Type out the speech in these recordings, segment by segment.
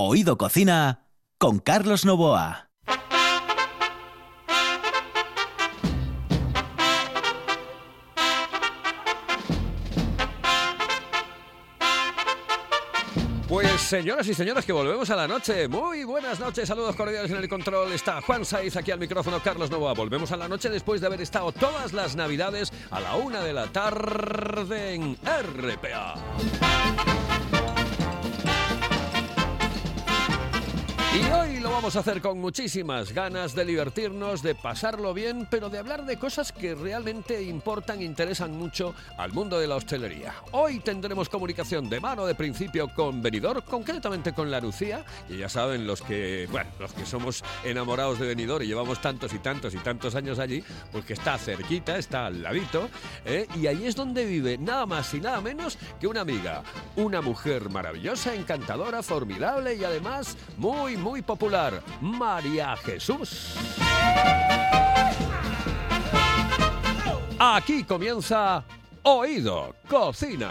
Oído Cocina con Carlos Novoa. Pues señoras y señores, que volvemos a la noche. Muy buenas noches, saludos cordiales en el control. Está Juan Saiz aquí al micrófono, Carlos Novoa. Volvemos a la noche después de haber estado todas las navidades a la una de la tarde en RPA. Y hoy lo vamos a hacer con muchísimas ganas de divertirnos, de pasarlo bien, pero de hablar de cosas que realmente importan e interesan mucho al mundo de la hostelería. Hoy tendremos comunicación de mano de principio con Benidorm, concretamente con la Lucía, y ya saben los que, bueno, los que somos enamorados de Benidorm y llevamos tantos y tantos y tantos años allí, pues que está cerquita, está al ladito, ¿eh? y ahí es donde vive nada más y nada menos que una amiga, una mujer maravillosa, encantadora, formidable y además muy muy popular, María Jesús. Aquí comienza Oído Cocina.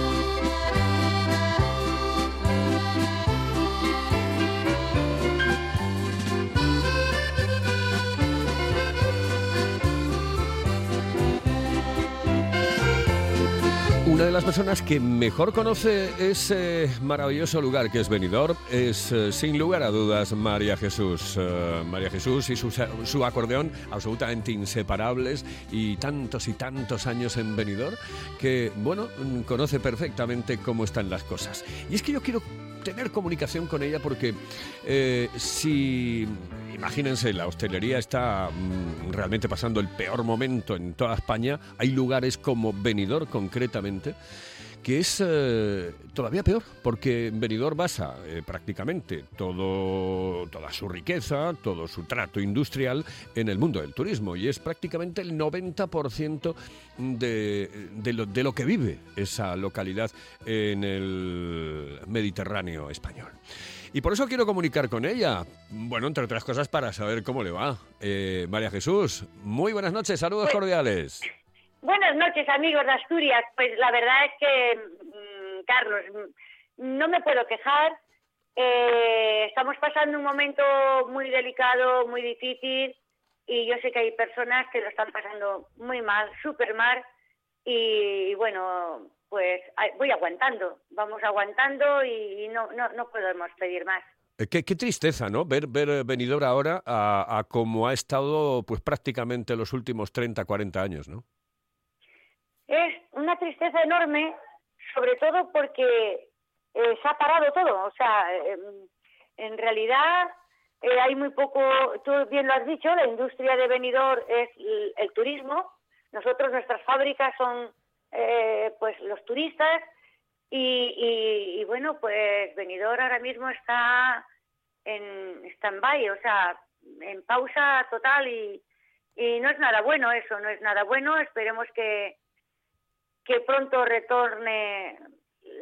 Una de las personas que mejor conoce ese maravilloso lugar que es Benidorm es, eh, sin lugar a dudas, María Jesús. Eh, María Jesús y su, su acordeón absolutamente inseparables y tantos y tantos años en Benidorm que, bueno, mm, conoce perfectamente cómo están las cosas. Y es que yo quiero tener comunicación con ella porque eh, si imagínense, la hostelería está mm, realmente pasando el peor momento en toda España. Hay lugares como Benidorm concretamente que es eh, todavía peor, porque Benidorm basa eh, prácticamente todo, toda su riqueza, todo su trato industrial en el mundo del turismo y es prácticamente el 90% de, de, lo, de lo que vive esa localidad en el Mediterráneo español. Y por eso quiero comunicar con ella. Bueno, entre otras cosas, para saber cómo le va. Eh, María Jesús, muy buenas noches, saludos cordiales. Buenas noches, amigos de Asturias. Pues la verdad es que, mm, Carlos, mm, no me puedo quejar. Eh, estamos pasando un momento muy delicado, muy difícil, y yo sé que hay personas que lo están pasando muy mal, súper mal, y bueno, pues voy aguantando, vamos aguantando y no, no, no podemos pedir más. Eh, Qué, qué tristeza, ¿no? Ver, ver eh, Benidorm ahora a, a como ha estado pues prácticamente los últimos 30, 40 años, ¿no? Es una tristeza enorme, sobre todo porque eh, se ha parado todo. O sea, eh, en realidad eh, hay muy poco, tú bien lo has dicho, la industria de Benidorm es el, turismo. Nosotros, nuestras fábricas son eh, pues los turistas y, bueno, pues Benidorm ahora mismo está en stand-by, o sea, en pausa total y no es nada bueno eso, no es nada bueno. Esperemos que, que pronto retorne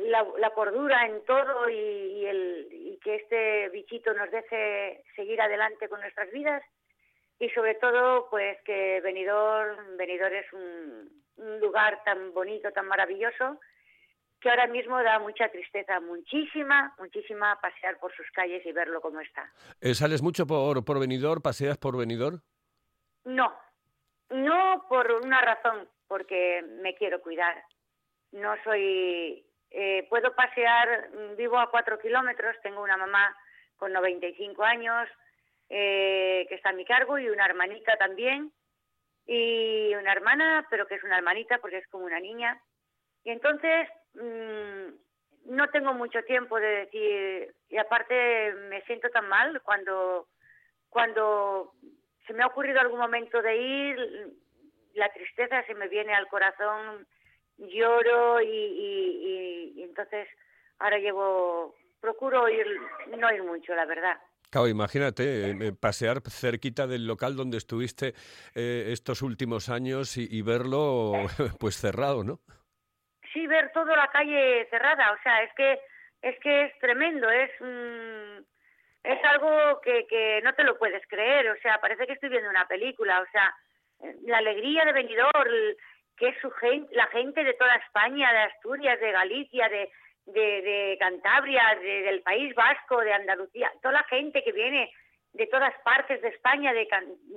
la, la cordura en todo y, y, el, y que este bichito nos deje seguir adelante con nuestras vidas y sobre todo pues que Benidorm, Benidorm es un, un lugar tan bonito, tan maravilloso que ahora mismo da mucha tristeza, muchísima, muchísima pasear por sus calles y verlo como está. Eh, ¿Sales mucho por, por Benidorm? ¿Paseas por Benidorm? No, No por una razón, porque me quiero cuidar. No soy... Eh, puedo pasear, mm, vivo a cuatro kilómetros, tengo una mamá con 95 años eh, que está a mi cargo y una hermanita también y una hermana, pero que es una hermanita porque es como una niña. Y entonces mm, no tengo mucho tiempo de decir, y aparte me siento tan mal cuando, cuando se me ha ocurrido algún momento de ir, la tristeza se me viene al corazón, lloro y, y entonces ahora llevo, procuro ir, no ir mucho, la verdad. Claro, imagínate, eh, eh, pasear cerquita del local donde estuviste eh, estos últimos años y, verlo pues cerrado, ¿no? Sí, ver toda la calle cerrada, o sea, es que es que es tremendo, es es algo que, que no te lo puedes creer, o sea, parece que estoy viendo una película, o sea, la alegría de Benidorm, que es su gente, la gente de toda España, de Asturias, de Galicia, de, de, Cantabria, del País Vasco, de Andalucía, toda la gente que viene de todas partes de España, de,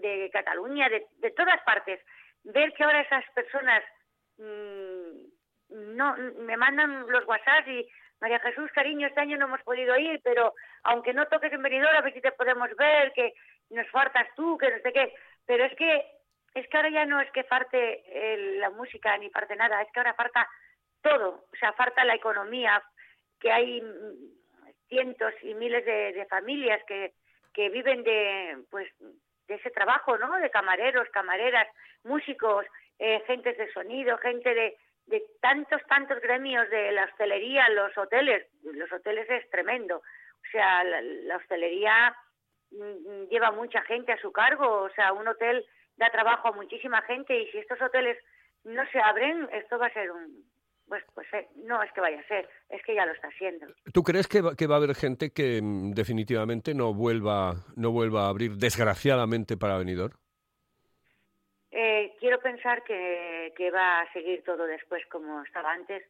de Cataluña, de, todas partes, ver que ahora esas personas mm, no me mandan los WhatsApp y María Jesús, cariño, este año no hemos podido ir, pero aunque no toques en venidor, a ver si te podemos ver, que nos faltas tú, que no sé qué. Pero es que es que ahora ya no es que falte la música ni parte nada, es que ahora falta todo, o sea, falta la economía, que hay cientos y miles de, familias que, que viven de, pues, de ese trabajo, ¿no? De camareros, camareras, músicos, eh, gentes de sonido, gente de, tantos, tantos gremios de la hostelería, los hoteles. Los hoteles es tremendo. O sea, la, hostelería mm, lleva mucha gente a su cargo. O sea, un hotel da trabajo a muchísima gente y si estos hoteles no se abren, esto va a ser un, pues, pues eh, no es que vaya a ser, es que ya lo está haciendo. ¿Tú crees que va, que va a haber gente que mm, definitivamente no vuelva, no vuelva a abrir, desgraciadamente, para venidor? Eh, quiero pensar que, que va a seguir todo después como estaba antes.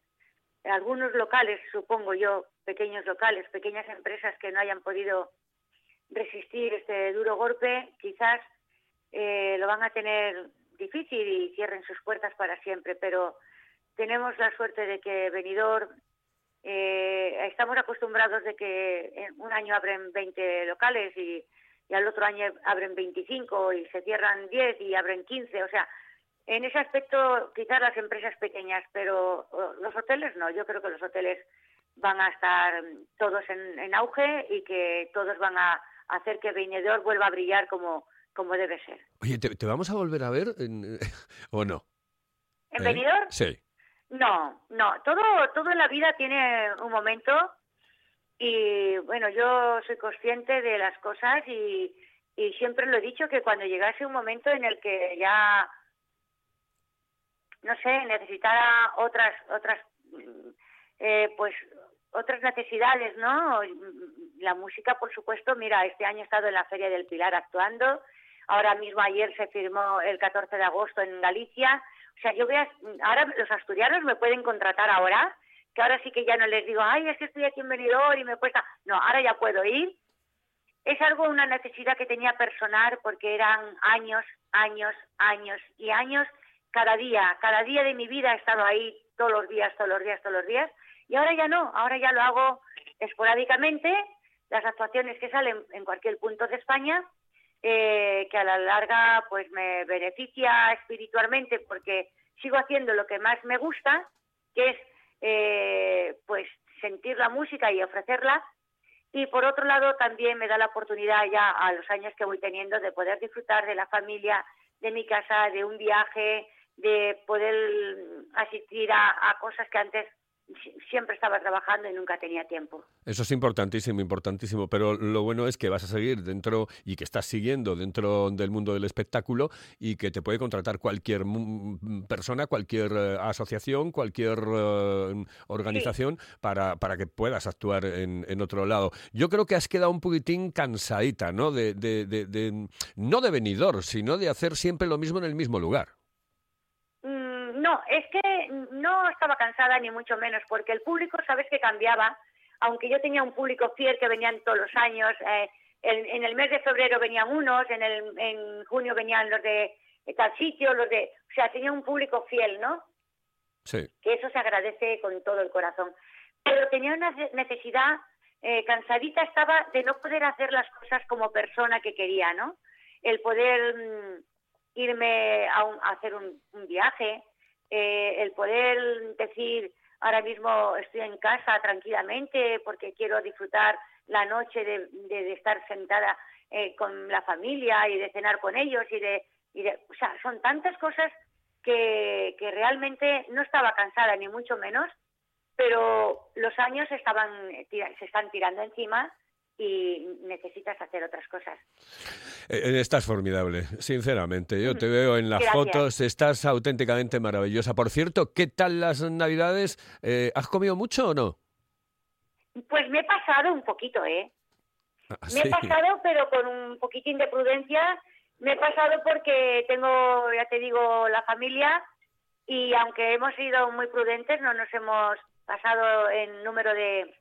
Algunos locales, supongo yo, pequeños locales, pequeñas empresas que no hayan podido resistir este duro golpe, quizás eh, lo van a tener difícil y cierren sus puertas para siempre, pero tenemos la suerte de que Benidorm eh, estamos acostumbrados de que un año abren 20 locales y, al otro año abren 25 y se cierran 10 y abren 15. O sea, en ese aspecto quizás las empresas pequeñas, pero los hoteles no. Yo creo que los hoteles van a estar todos en, auge y que todos van a hacer que Benidorm vuelva a brillar como, como debe ser. Oye, ¿te, vamos a volver a ver o no? ¿En ¿Eh? Sí. No, no, todo, todo en la vida tiene un momento y bueno, yo soy consciente de las cosas y, y siempre lo he dicho que cuando llegase un momento en el que ya, no sé, necesitara otras, otras, eh, pues otras necesidades, ¿no? La música, por supuesto, mira, este año he estado en la Feria del Pilar actuando, ahora mismo ayer se firmó el 14 de agosto en Galicia, o sea, yo voy a, ahora los asturianos me pueden contratar ahora, que ahora sí que ya no les digo, ay, es que estoy aquí en Benidorm y me cuesta. No, ahora ya puedo ir. Es algo, una necesidad que tenía personal porque eran años, años, años y años. Cada día, cada día de mi vida he estado ahí todos los días, todos los días, todos los días. Y ahora ya no, ahora ya lo hago esporádicamente. Las actuaciones que salen en cualquier punto de España eh, que a la larga pues me beneficia espiritualmente porque sigo haciendo lo que más me gusta, que es eh, pues sentir la música y ofrecerla. Y por otro lado también me da la oportunidad ya a los años que voy teniendo de poder disfrutar de la familia, de mi casa, de un viaje, de poder asistir a cosas que antes siempre estaba trabajando y nunca tenía tiempo. Eso es importantísimo, importantísimo, pero lo bueno es que vas a seguir dentro y que estás siguiendo dentro del mundo del espectáculo y que te puede contratar cualquier persona, cualquier eh, asociación, cualquier eh, organización para, para que puedas actuar en, en, otro lado. Yo creo que has quedado un poquitín cansadita, ¿no? De, de, de, no de venidor, sino de hacer siempre lo mismo en el mismo lugar. No, es que no estaba cansada ni mucho menos, porque el público, sabes que cambiaba, aunque yo tenía un público fiel que venían todos los años, eh, en, el mes de febrero venían unos, en, el, en junio venían los de de tal sitio, los de, o sea, tenía un público fiel, ¿no? Sí. Que eso se agradece con todo el corazón. Pero tenía una necesidad, eh, cansadita estaba de no poder hacer las cosas como persona que quería, ¿no? El poder mm, irme a, hacer un, viaje, eh, el poder decir, ahora mismo estoy en casa tranquilamente porque quiero disfrutar la noche de, estar sentada eh, con la familia y de cenar con ellos y de, y de o sea, son tantas cosas que, que realmente no estaba cansada ni mucho menos, pero los años estaban se están tirando encima y necesitas hacer otras cosas. Eh, eh, estás formidable, sinceramente. Yo te veo en las fotos, estás auténticamente maravillosa. Por cierto, ¿qué tal las Navidades? Eh, ¿Has comido mucho o no? Pues me he pasado un poquito, ¿eh? Ah, me he pasado, pero con un poquitín de prudencia. Me he pasado porque tengo, ya te digo, la familia y aunque hemos sido muy prudentes, no nos hemos pasado en número de,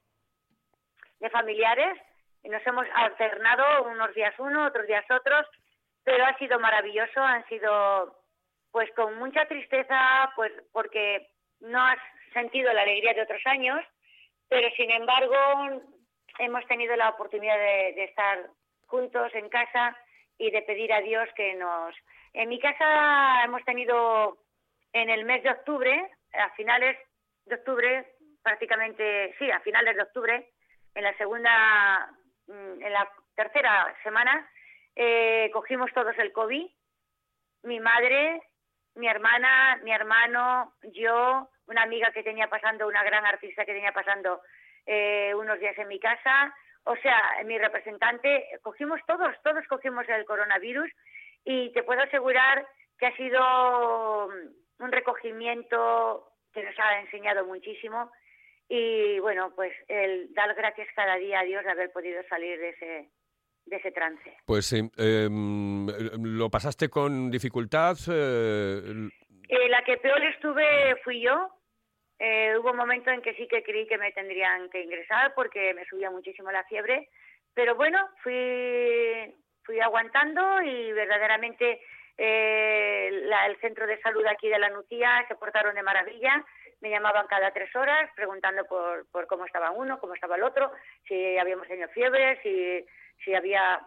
de familiares nos hemos alternado unos días uno, otros días otros, pero ha sido maravilloso, han sido pues con mucha tristeza, pues porque no has sentido la alegría de otros años, pero sin embargo hemos tenido la oportunidad de, estar juntos en casa y de pedir a Dios que nos... En mi casa hemos tenido en el mes de octubre, a finales de octubre, prácticamente, sí, a finales de octubre, en la segunda en la tercera semana eh, cogimos todos el COVID, mi madre, mi hermana, mi hermano, yo, una amiga que tenía pasando, una gran artista que tenía pasando eh, unos días en mi casa, o sea, mi representante, cogimos todos, todos cogimos el coronavirus y te puedo asegurar que ha sido un recogimiento que nos ha enseñado muchísimo y bueno, pues el dar gracias cada día a Dios de haber podido salir de ese, de ese trance. Pues sí, em, ¿lo pasaste con dificultad? Eh, eh, la que peor estuve fui yo. Eh, hubo un momento en que sí que creí que me tendrían que ingresar porque me subía muchísimo la fiebre, pero bueno, fui, fui aguantando y verdaderamente el centro de salud aquí de la Nucía se portaron de maravilla me llamaban cada tres horas preguntando por, por cómo estaba uno, cómo estaba el otro, si habíamos tenido fiebre, si, si había,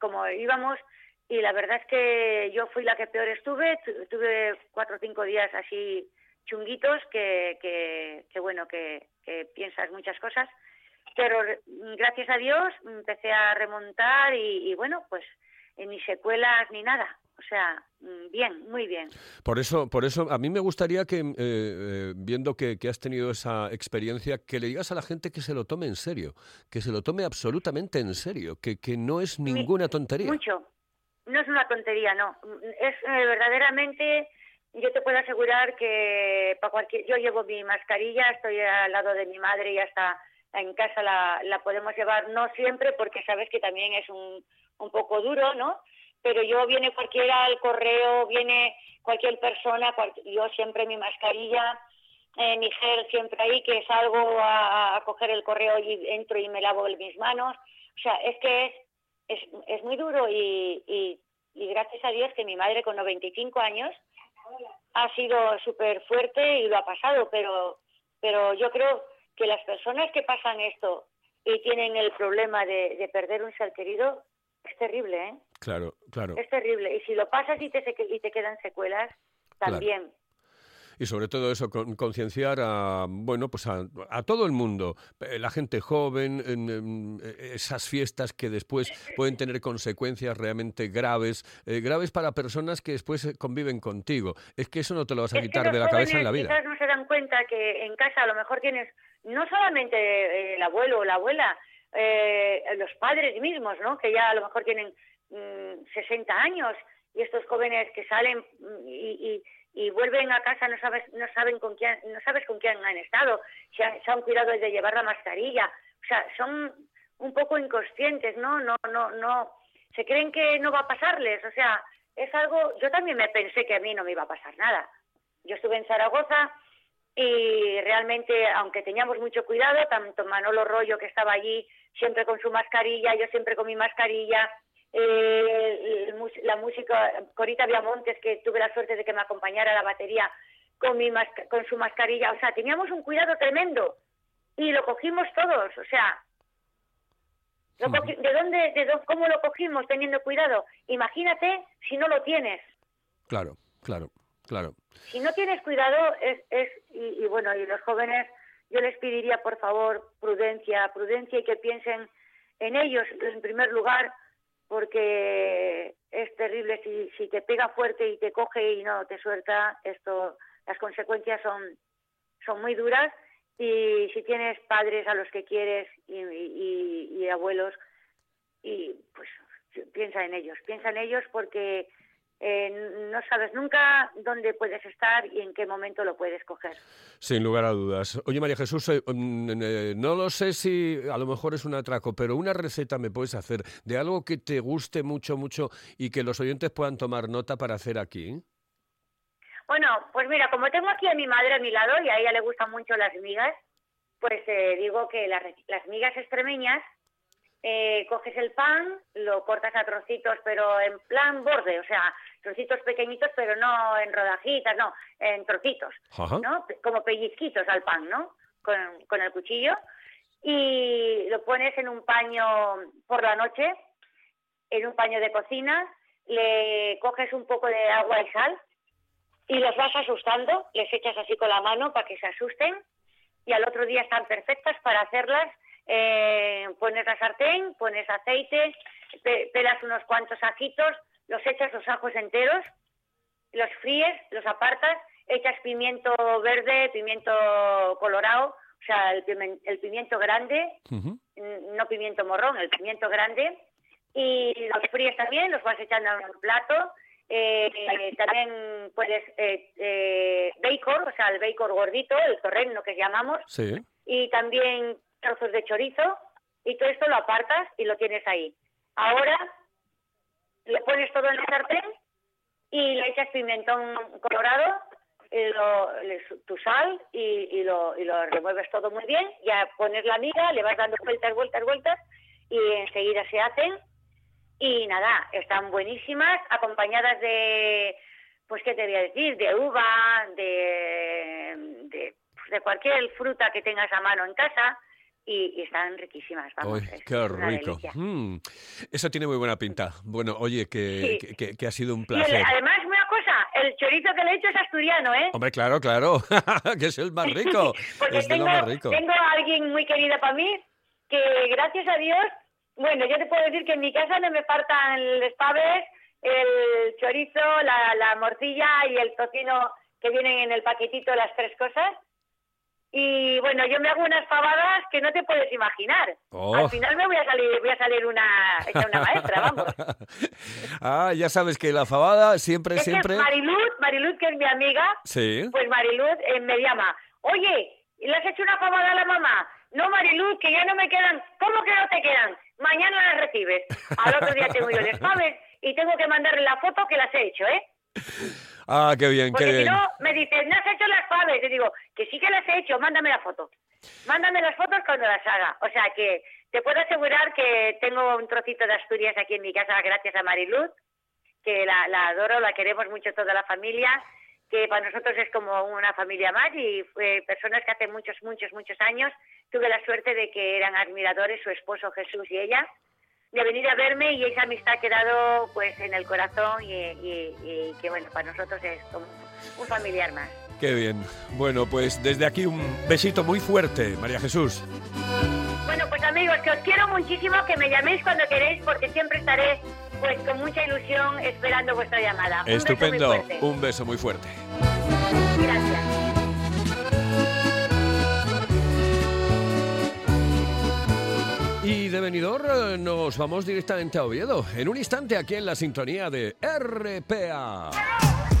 cómo íbamos. Y la verdad es que yo fui la que peor estuve, tuve cuatro o cinco días así chunguitos que, que, bueno, que, piensas muchas cosas. Pero gracias a Dios empecé a remontar y, y bueno, pues ni secuelas ni nada. O sea, mm, bien, muy bien. Por eso, por eso a mí me gustaría que, eh, eh, viendo que, has tenido esa experiencia, que le digas a la gente que se lo tome en serio, que se lo tome absolutamente en serio, que, que no es ninguna tontería. Mucho. No es una tontería, no. Es eh, verdaderamente, yo te puedo asegurar que para cualquier, yo llevo mi mascarilla, estoy al lado de mi madre y hasta en casa la, la podemos llevar, no siempre, porque sabes que también es un, un poco duro, ¿no? Pero yo viene cualquiera al correo, viene cualquier persona, yo siempre mi mascarilla, eh, mi gel siempre ahí, que salgo a, coger el correo y entro y me lavo mis manos. O sea, es que es, es, es muy duro y, y, y, gracias a Dios que mi madre con 95 años ha sido súper fuerte y lo ha pasado, pero, pero yo creo que las personas que pasan esto y tienen el problema de, de perder un ser querido, es terrible, ¿eh? Claro, claro. Es terrible. Y si lo pasas y te, y te quedan secuelas, también. y sobre todo eso, concienciar a, bueno, pues a, todo el mundo, eh, la gente joven, en, esas fiestas que después pueden tener consecuencias realmente graves, eh, graves para personas que después eh, conviven contigo. Es que eso no te lo vas a quitar de la cabeza en la vida. Quizás no se dan cuenta que en casa a lo mejor tienes no solamente el abuelo o la abuela, eh, los padres mismos, ¿no? Que ya a lo mejor tienen 60 mm, años y estos jóvenes que salen y, y, vuelven a casa no sabes no saben con quién no sabes con quién han estado se han, se han cuidado de llevar la mascarilla. O sea son un poco inconscientes no no no no se creen que no va a pasarles. O sea es algo yo también me pensé que a mí no me iba a pasar nada. Yo estuve en Zaragoza y realmente, aunque teníamos mucho cuidado, tanto Manolo Rollo que estaba allí siempre con su mascarilla, yo siempre con mi mascarilla, eh, la música, Corita Viamontes, que tuve la suerte de que me acompañara a la batería con, mi masca- con su mascarilla. O sea, teníamos un cuidado tremendo y lo cogimos todos. O sea, lo cogi- ¿de dónde, de cómo lo cogimos teniendo cuidado? Imagínate si no lo tienes. Claro, claro, claro. Si no tienes cuidado, es, es y, y bueno, y los jóvenes, yo les pediría por favor prudencia, prudencia y que piensen en ellos en primer lugar, porque es terrible si, te pega fuerte y te coge y no te suelta, esto, las consecuencias son, son muy duras. Y si tienes padres a los que quieres y- y abuelos, y pues piensa en ellos, piensa en ellos porque eh, no sabes nunca dónde puedes estar y en qué momento lo puedes coger. Sin lugar a dudas. Oye, María Jesús, eh, mm, eh, no lo sé si a lo mejor es un atraco, pero una receta me puedes hacer de algo que te guste mucho, mucho y que los oyentes puedan tomar nota para hacer aquí. Bueno, pues mira, como tengo aquí a mi madre a mi lado y a ella le gustan mucho las migas, pues eh, digo que las, las migas extremeñas, eh, coges el pan, lo cortas a trocitos, pero en plan borde, o sea, trocitos pequeñitos, pero no en rodajitas, no, en trocitos, Ajá. ¿no? Como pellizquitos al pan, ¿no? Con, con el cuchillo. Y lo pones en un paño por la noche, en un paño de cocina, le coges un poco de agua y sal y los vas asustando, les echas así con la mano para que se asusten y al otro día están perfectas para hacerlas. Eh, pones la sartén, pones aceite, pe- pelas unos cuantos ajitos, los echas los ajos enteros, los fríes, los apartas, echas pimiento verde, pimiento colorado, o sea, el, pimiento grande, no pimiento morrón, el pimiento grande, y los fríes también, los vas echando en un plato. Eh, eh, también puedes eh, eh, bacon, o sea, el bacon gordito, el torreno que llamamos, Sí. y también trozos de chorizo, y todo esto lo apartas y lo tienes ahí. Ahora le pones todo en la sartén y le echas pimentón colorado, le- tu sal y, lo, y remueves todo muy bien. Ya pones la miga, le vas dando vueltas, vueltas, vueltas y enseguida se hacen. Y nada, están buenísimas, acompañadas de, pues qué te voy a decir, de uva, de, de cualquier fruta que tengas a mano en casa y, y están riquísimas. Vamos, qué rico. Mm. Eso tiene muy buena pinta. Bueno, oye, que, Sí. que- que- que ha sido un Y placer. además, una cosa, el chorizo que le he hecho es asturiano, ¿eh? Hombre, claro, claro, que es el más rico. Porque es de tengo, lo más rico. tengo a alguien muy querida para mí que, gracias a Dios, bueno, yo te puedo decir que en mi casa no me faltan los paves, el chorizo, la, la morcilla y el tocino que vienen en el paquetito, las tres cosas. Y bueno, yo me hago unas pavadas que no te puedes imaginar. Oh. Al final me voy a salir, voy a salir una, una maestra, vamos. ah, ya sabes que la fabada siempre, Es siempre. que Mariluz, Mariluz, que es mi amiga, Sí. Pues Mariluz eh, me llama, oye, ¿le has hecho una pavada a la mamá? No, Mariluz, que ya no me quedan. ¿Cómo que no te quedan? Mañana las recibes. Al otro día tengo yo el paves y tengo que mandarle la foto que las he hecho, ¿eh? Ah, qué bien, Porque qué si bien. no, me dice, no has hecho las paves. Y digo, que sí que las he hecho, mándame la foto. Mándame las fotos cuando las haga. O sea que te puedo asegurar que tengo un trocito de Asturias aquí en mi casa gracias a Mariluz, que la, la adoro, la queremos mucho toda la familia, que para nosotros es como una familia más y fue personas que hace muchos, muchos, muchos años tuve la suerte de que eran admiradores, su esposo Jesús y ella, de venir a verme y esa amistad ha quedado pues en el corazón y, y- y que bueno, para nosotros es como un familiar más. Qué bien. Bueno, pues desde aquí un besito muy fuerte, María Jesús. Bueno, pues amigos, que os quiero muchísimo, que me llaméis cuando queréis, porque siempre estaré pues con mucha ilusión esperando vuestra llamada. Un beso muy Estupendo. fuerte. Un beso muy fuerte. Gracias. Y de venidor eh, nos vamos directamente a Oviedo. En un instante aquí en la sintonía de RPA.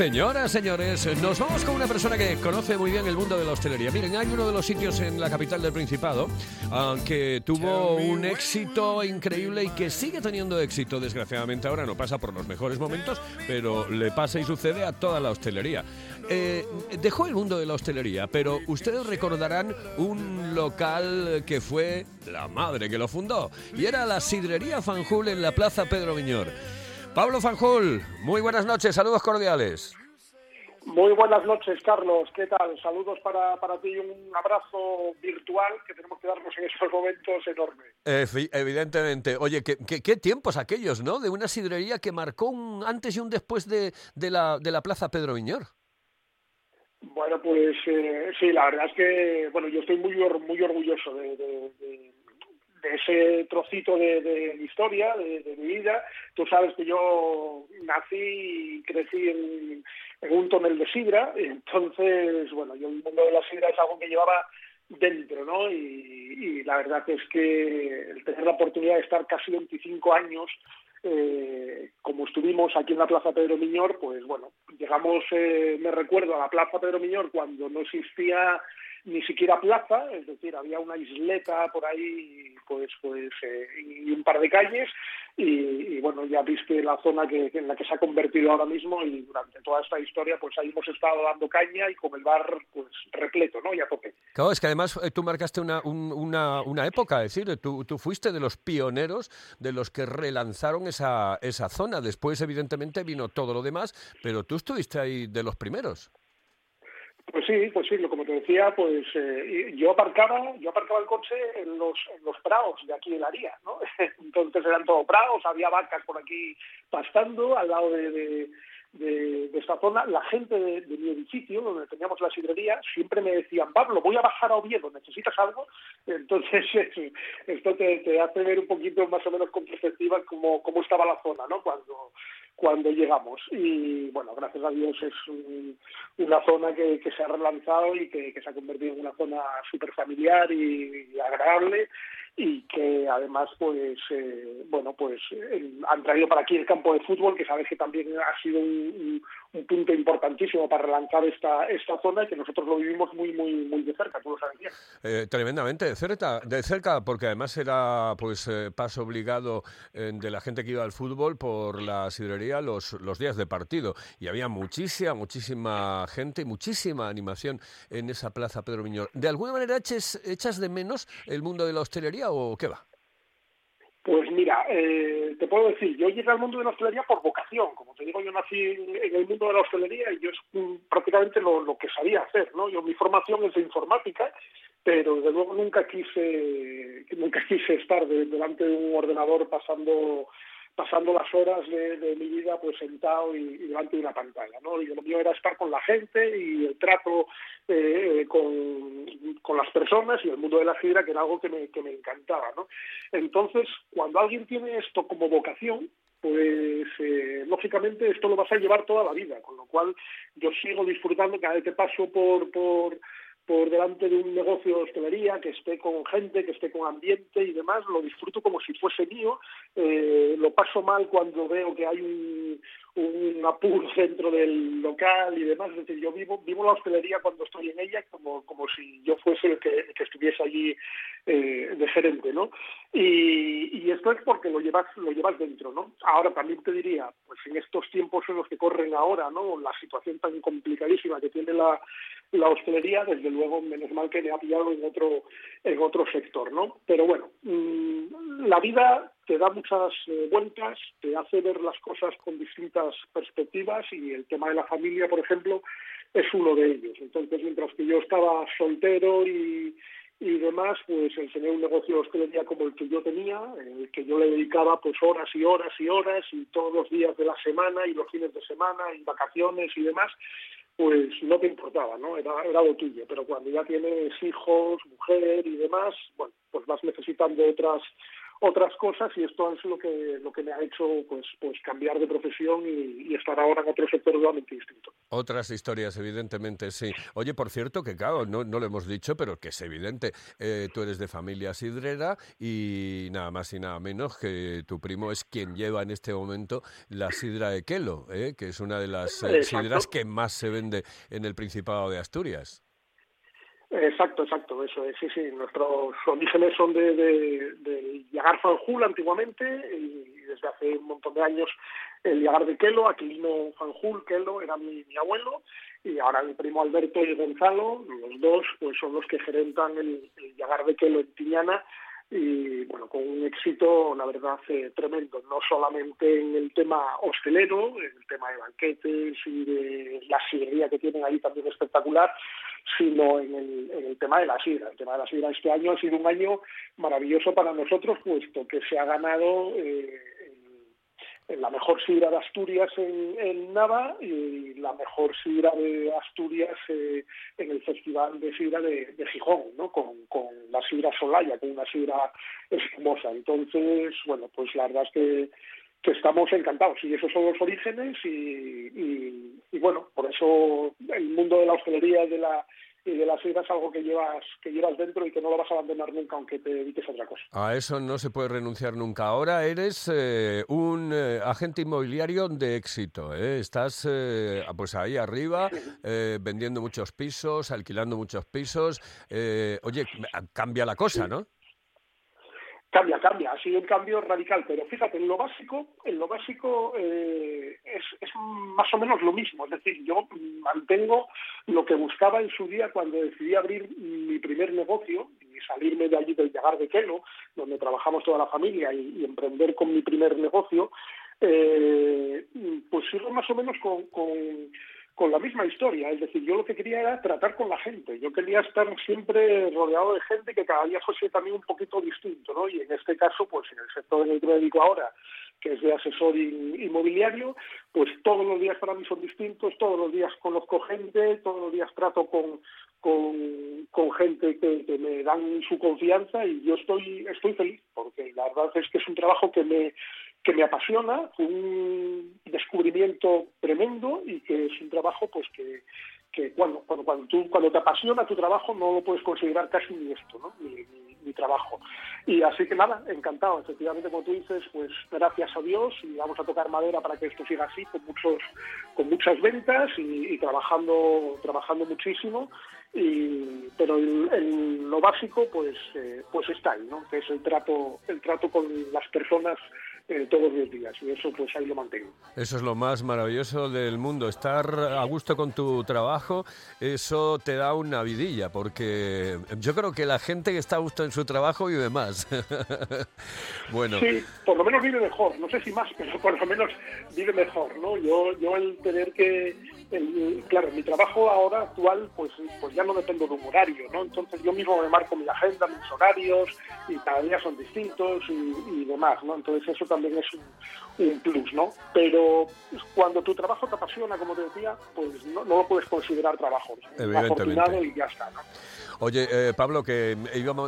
Señoras, señores, nos vamos con una persona que conoce muy bien el mundo de la hostelería. Miren, hay uno de los sitios en la capital del Principado ah, que tuvo un éxito increíble y que sigue teniendo éxito. Desgraciadamente ahora no pasa por los mejores momentos, pero le pasa y sucede a toda la hostelería. Eh, dejó el mundo de la hostelería, pero ustedes recordarán un local que fue la madre que lo fundó y era la Sidrería Fanjul en la Plaza Pedro Viñor. Pablo Fanjul, muy buenas noches, saludos cordiales. Muy buenas noches, Carlos. ¿Qué tal? Saludos para, para ti y un abrazo virtual que tenemos que darnos en estos momentos enorme. Efi- evidentemente. Oye, ¿qué, qué, qué tiempos aquellos, ¿no? De una sidrería que marcó un antes y un después de, de, la, de la Plaza Pedro Viñor. Bueno, pues eh, sí, la verdad es que bueno, yo estoy muy or- muy orgulloso de, de- de- de ese trocito de, de historia, de, mi vida. Tú sabes que yo nací y crecí en, un tonel de sidra, entonces, bueno, yo el mundo de la sidra es algo que llevaba dentro, ¿no? Y, y la verdad es que el tener la oportunidad de estar casi 25 años eh, como estuvimos aquí en la Plaza Pedro Miñor, pues bueno, llegamos, eh, me recuerdo, a la Plaza Pedro Miñor cuando no existía ni siquiera plaza, es decir, había una isleta por ahí, pues, pues, eh, y un par de calles, y, bueno, ya viste la zona que, en la que se ha convertido ahora mismo, y durante toda esta historia, pues ahí hemos estado dando caña y con el bar, pues, repleto, ¿no? Y a tope. Claro, es que además eh, tú marcaste una, un- una, una época, es decir, tú, tú fuiste de los pioneros de los que relanzaron esa, esa zona. Después, evidentemente, vino todo lo demás, pero tú estuviste ahí de los primeros. Pues sí, pues sí, lo como te decía, pues eh, yo aparcaba, yo aparcaba el coche en los, en los prados de aquí de la Ría, ¿no? Entonces eran todo prados, había vacas por aquí pastando al lado de, de, esta zona. La gente de, mi edificio, donde teníamos la sidrería, siempre me decían, Pablo, voy a bajar a Oviedo, ¿necesitas algo? Entonces esto te, te hace ver un poquito más o menos con perspectiva cómo, cómo estaba la zona, ¿no? Cuando, cuando llegamos. Y bueno, gracias a Dios es un- una zona que, que se ha relanzado y que, que se ha convertido en una zona súper familiar y, y agradable y que además pues eh, bueno pues han traído para aquí el campo de fútbol que sabes que también ha sido un, un- un punto importantísimo para relanzar esta esta zona y que nosotros lo vivimos muy muy muy de cerca tú lo sabes bien Eh, tremendamente de cerca, de cerca, porque además era pues eh, paso obligado eh, de la gente que iba al fútbol por la sidrería los, los días de partido. Y había muchísima, muchísima gente y muchísima animación en esa plaza Pedro Miñor. ¿De alguna manera eches- echas de menos el mundo de la hostelería o qué va? Pues mira, eh, te puedo decir, yo llegué al mundo de la hostelería por vocación. Como te digo, yo nací en, el mundo de la hostelería y yo es mm, prácticamente lo, lo que sabía hacer, ¿no? Yo mi formación es de informática, pero desde luego nunca quise nunca quise estar de- delante de un ordenador pasando pasando las horas de, mi vida pues sentado y, y delante de una pantalla, ¿no? Y lo mío era estar con la gente y el trato eh, con, con las personas y el mundo de la sidra, que era algo que me, que me encantaba, ¿no? Entonces, cuando alguien tiene esto como vocación, pues eh, lógicamente esto lo vas a llevar toda la vida, con lo cual yo sigo disfrutando cada vez que paso por, por delante de un negocio de hostelería, que esté con gente, que esté con ambiente y demás, lo disfruto como si fuese mío, eh, lo paso mal cuando veo que hay un, un apuro dentro del local y demás, es decir, yo vivo, vivo la hostelería cuando estoy en ella como, como si yo fuese el que, estuviese allí eh, de gerente, ¿no? Y, y, esto es porque lo llevas, lo llevas dentro, ¿no? Ahora también te diría, pues en estos tiempos en los que corren ahora, ¿no? La situación tan complicadísima que tiene la, la hostelería, desde luego, menos mal que me ha pillado en otro, en otro sector, ¿no? Pero bueno, mmm, la vida te da muchas eh, vueltas, te hace ver las cosas con distintas perspectivas y el tema de la familia, por ejemplo, es uno de ellos. Entonces, mientras que yo estaba soltero y y demás, pues el tener un negocio de hostelería como el que yo tenía, en el que yo le dedicaba pues horas y horas y horas y todos los días de la semana y los fines de semana y vacaciones y demás, pues no te importaba, ¿no? Era, era lo tuyo. Pero cuando ya tienes hijos, mujer y demás, bueno, pues vas necesitando otras otras cosas y esto es lo que lo que me ha hecho pues pues cambiar de profesión y, y estar ahora en otro sector totalmente distinto. Otras historias, evidentemente, sí. Oye, por cierto, que claro, no, no lo hemos dicho, pero que es evidente, eh, tú eres de familia sidrera y nada más y nada menos que tu primo es quien lleva en este momento la sidra de Quelo, ¿eh? que es una de las eh, sidras que más se vende en el Principado de Asturias. Exacto, exacto, eso es, sí, sí. Nuestros orígenes son de, de, de Yagar Fanjul antiguamente y desde hace un montón de años el Yagar de Quelo, Aquilino Fanjul, Quelo, era mi, abuelo y ahora mi primo Alberto y Gonzalo, los dos, pues son los que gerentan el, el de Quelo en Tiñana y bueno, con un éxito, la verdad, eh, tremendo, no solamente en el tema hostelero, en el tema de banquetes y de la sidrería que tienen ahí también espectacular, sino en el, en el tema de la sidra. El tema de la sidra este año ha sido un año maravilloso para nosotros, puesto que se ha ganado eh, la mejor sidra de Asturias en, en, Nava y la mejor sidra de Asturias eh, en el Festival de Sidra de, de Gijón, ¿no? Con, con, la sidra Solaya, con una sidra espumosa. Entonces, bueno, pues la verdad es que, que estamos encantados y esos son los orígenes y, y, y bueno, por eso el mundo de la hostelería y de la y de las sidra es algo que llevas que llevas dentro y que no lo vas a abandonar nunca aunque te dediques a otra cosa. A eso no se puede renunciar nunca. Ahora eres eh, un eh, agente inmobiliario de éxito. ¿eh? Estás eh, pues ahí arriba vendiendo muchos pisos, alquilando muchos pisos. oye, cambia la cosa, ¿no? Cambia, cambia, ha sido un cambio radical, pero fíjate, en lo básico, en lo básico eh, es, es, más o menos lo mismo, es decir, yo mantengo lo que buscaba en su día cuando decidí abrir mi primer negocio y salirme de allí del Llagar de Quelo, donde trabajamos toda la familia y, emprender con mi primer negocio, eh, pues sigo más o menos con con la misma historia, es decir, yo lo que quería era tratar con la gente, yo quería estar siempre rodeado de gente que cada día fuese también un poquito distinto, ¿no? Y en este caso, pues en el sector en el que me dedico ahora, que es de asesor inmobiliario, pues todos los días para mí son distintos, todos los días conozco gente, todos los días trato con, con, con gente que, que, me dan su confianza y yo estoy, estoy feliz, porque la verdad es que es un trabajo que me, que me apasiona, fue un descubrimiento tremendo y que es un trabajo pues que, que bueno, cuando, cuando, tú, cuando te apasiona tu trabajo no lo puedes considerar casi ni esto, ¿no? ni, trabajo. Y así que nada, encantado, efectivamente como tú dices, pues gracias a Dios y vamos a tocar madera para que esto siga así, con muchos, con muchas ventas y, trabajando, trabajando muchísimo. Y, pero el, lo básico pues eh, pues está ahí, ¿no? que es el trato, el trato con las personas eh, todos los días y eso pues ahí lo mantengo. Eso es lo más maravilloso del mundo, estar a gusto con tu trabajo, eso te da una vidilla, porque yo creo que la gente que está a gusto en su trabajo vive más. bueno. Sí, por lo menos vive mejor, no sé si más, pero por lo menos vive mejor, ¿no? Yo, yo el tener que, el, claro, mi trabajo ahora actual pues, pues ya no dependo de un horario, ¿no? Entonces yo mismo me marco mi agenda, mis horarios y cada día son distintos y, y demás, ¿no? Entonces eso también también es un, un, plus, ¿no? Pero cuando tu trabajo te apasiona, como te decía, pues no, no lo puedes considerar trabajo. Afortunado y ya está, ¿no? Oye, eh, Pablo, que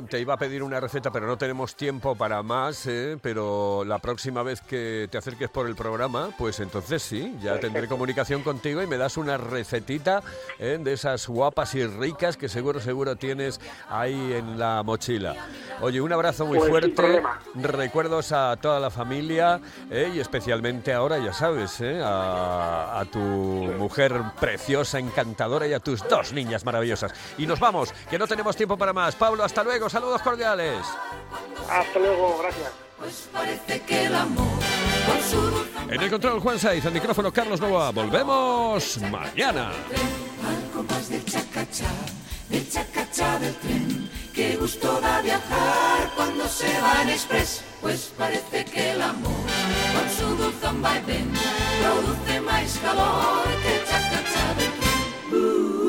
te iba a pedir una receta, pero no tenemos tiempo para más, ¿eh? pero la próxima vez que te acerques por el programa, pues entonces sí, ya Perfecto. tendré comunicación contigo y me das una recetita ¿eh? de esas guapas y ricas que seguro, seguro tienes ahí en la mochila. Oye, un abrazo muy Pues, fuerte. Recuerdos a toda la familia ¿eh? y especialmente ahora, ya sabes, ¿eh? a, a tu mujer preciosa, encantadora y a tus dos niñas maravillosas. Y nos vamos, que no tenemos tiempo para más. Pablo, hasta luego, saludos cordiales. Hasta luego, gracias. En el control Juan Saiz, al micrófono Carlos Novoa. Volvemos mañana. Al compás del chacachá, del chacachá del tren. Qué gusto da viajar cuando se va en express. Pues parece que el amor, con su dulzón vaivén, produce más calor que el chacachá del tren. Uh,